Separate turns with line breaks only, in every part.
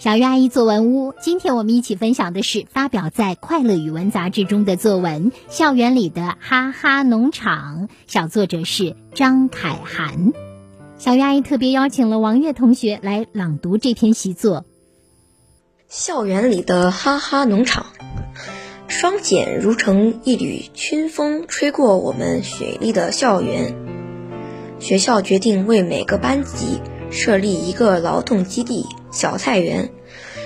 小鱼阿姨作文屋，今天我们一起分享的是发表在《快乐语文》杂志中的作文《校园里的哈哈农场》，小作者是张凯涵。小鱼阿姨特别邀请了王悦同学来朗读这篇习作。
校园里的哈哈农场，双剪如成一缕春风，吹过我们雪丽的校园。学校决定为每个班级设立一个劳动基地。小菜园，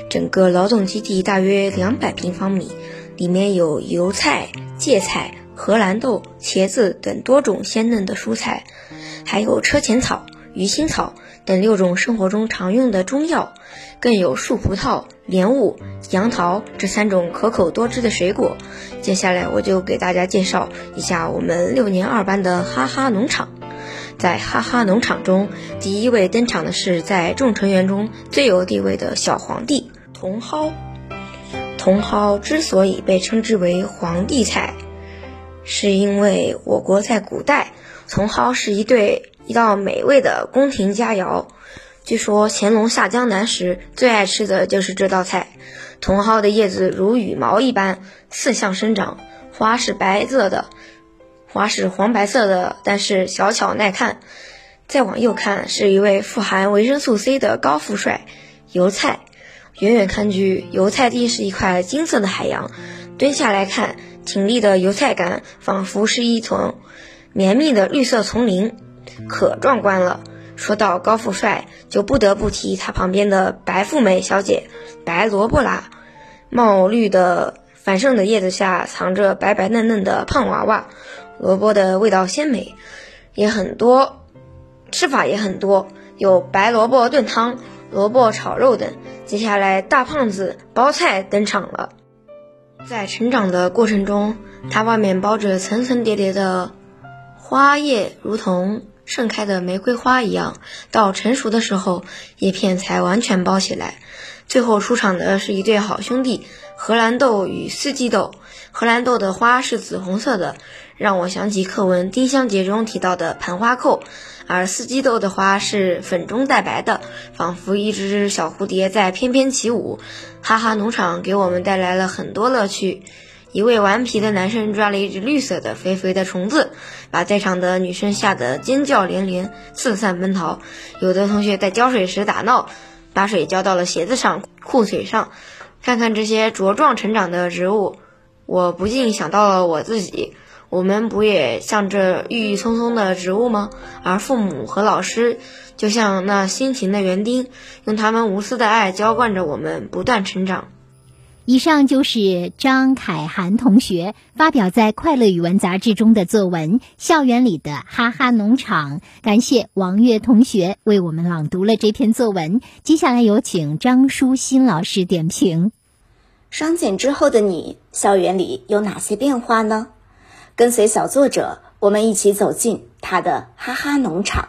整个劳动基地大约两百平方米，里面有油菜、芥菜、荷兰豆、茄子等多种鲜嫩的蔬菜，还有车前草、鱼腥草等六种生活中常用的中药，更有树葡萄、莲雾、杨桃这三种可口多汁的水果。接下来我就给大家介绍一下我们六年二班的哈哈农场。在哈哈农场中，第一位登场的是在众成员中最有地位的小皇帝茼蒿。茼蒿之所以被称之为皇帝菜，是因为我国在古代，茼蒿是一对一道美味的宫廷佳肴。据说乾隆下江南时最爱吃的就是这道菜。茼蒿的叶子如羽毛一般四向生长，花是白色的。花是黄白色的，但是小巧耐看。再往右看，是一位富含维生素 C 的高富帅——油菜。远远看去，油菜地是一块金色的海洋；蹲下来看，挺立的油菜杆仿佛是一丛绵密的绿色丛林，可壮观了。说到高富帅，就不得不提他旁边的白富美小姐——白萝卜啦。茂绿的繁盛的叶子下，藏着白白嫩嫩的胖娃娃。萝卜的味道鲜美，也很多，吃法也很多，有白萝卜炖汤、萝卜炒肉等。接下来，大胖子包菜登场了。在成长的过程中，它外面包着层层叠叠的花叶，如同盛开的玫瑰花一样。到成熟的时候，叶片才完全包起来。最后出场的是一对好兄弟——荷兰豆与四季豆。荷兰豆的花是紫红色的。让我想起课文《丁香结》中提到的盘花扣，而四季豆的花是粉中带白的，仿佛一只只小蝴蝶在翩翩起舞。哈哈农场给我们带来了很多乐趣。一位顽皮的男生抓了一只绿色的肥肥的虫子，把在场的女生吓得尖叫连连，四散奔逃。有的同学在浇水时打闹，把水浇到了鞋子上、裤腿上。看看这些茁壮成长的植物，我不禁想到了我自己。我们不也像这郁郁葱葱的植物吗？而父母和老师就像那辛勤的园丁，用他们无私的爱浇灌着我们，不断成长。
以上就是张凯涵同学发表在《快乐语文》杂志中的作文《校园里的哈哈农场》。感谢王悦同学为我们朗读了这篇作文。接下来有请张舒心老师点评。
双减之后的你，校园里有哪些变化呢？跟随小作者，我们一起走进他的哈哈农场。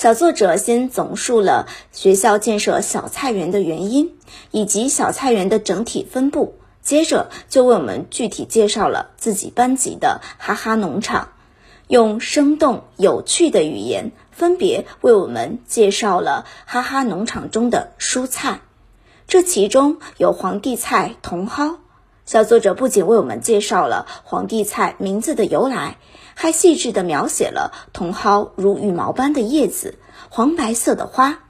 小作者先总述了学校建设小菜园的原因，以及小菜园的整体分布。接着就为我们具体介绍了自己班级的哈哈农场，用生动有趣的语言，分别为我们介绍了哈哈农场中的蔬菜。这其中有皇帝菜茼蒿。小作者不仅为我们介绍了皇帝菜名字的由来，还细致地描写了茼蒿如羽毛般的叶子、黄白色的花。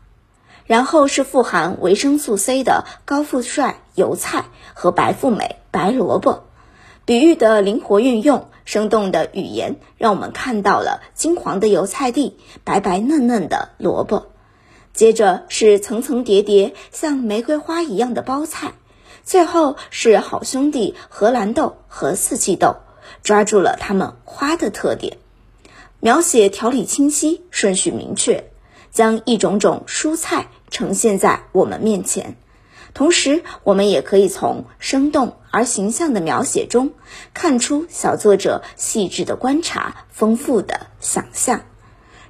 然后是富含维生素 C 的高富帅油菜和白富美白萝卜，比喻的灵活运用，生动的语言让我们看到了金黄的油菜地、白白嫩嫩的萝卜。接着是层层叠叠像玫瑰花一样的包菜。最后是好兄弟荷兰豆和四季豆，抓住了它们花的特点，描写条理清晰，顺序明确，将一种种蔬菜呈现在我们面前。同时，我们也可以从生动而形象的描写中，看出小作者细致的观察、丰富的想象。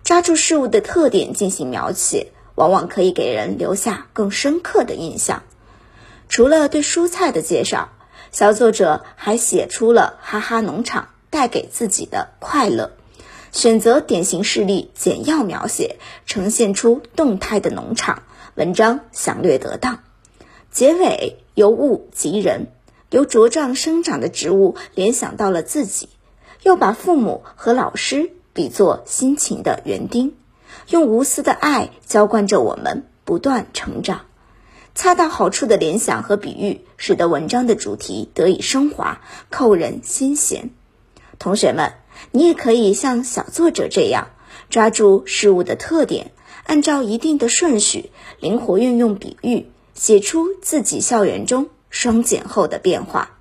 抓住事物的特点进行描写，往往可以给人留下更深刻的印象。除了对蔬菜的介绍，小作者还写出了哈哈农场带给自己的快乐，选择典型事例简要描写，呈现出动态的农场，文章详略得当。结尾由物及人，由茁壮生长的植物联想到了自己，又把父母和老师比作辛勤的园丁，用无私的爱浇灌着我们不断成长。恰到好处的联想和比喻，使得文章的主题得以升华，扣人心弦。同学们，你也可以像小作者这样，抓住事物的特点，按照一定的顺序，灵活运用比喻，写出自己校园中双减后的变化。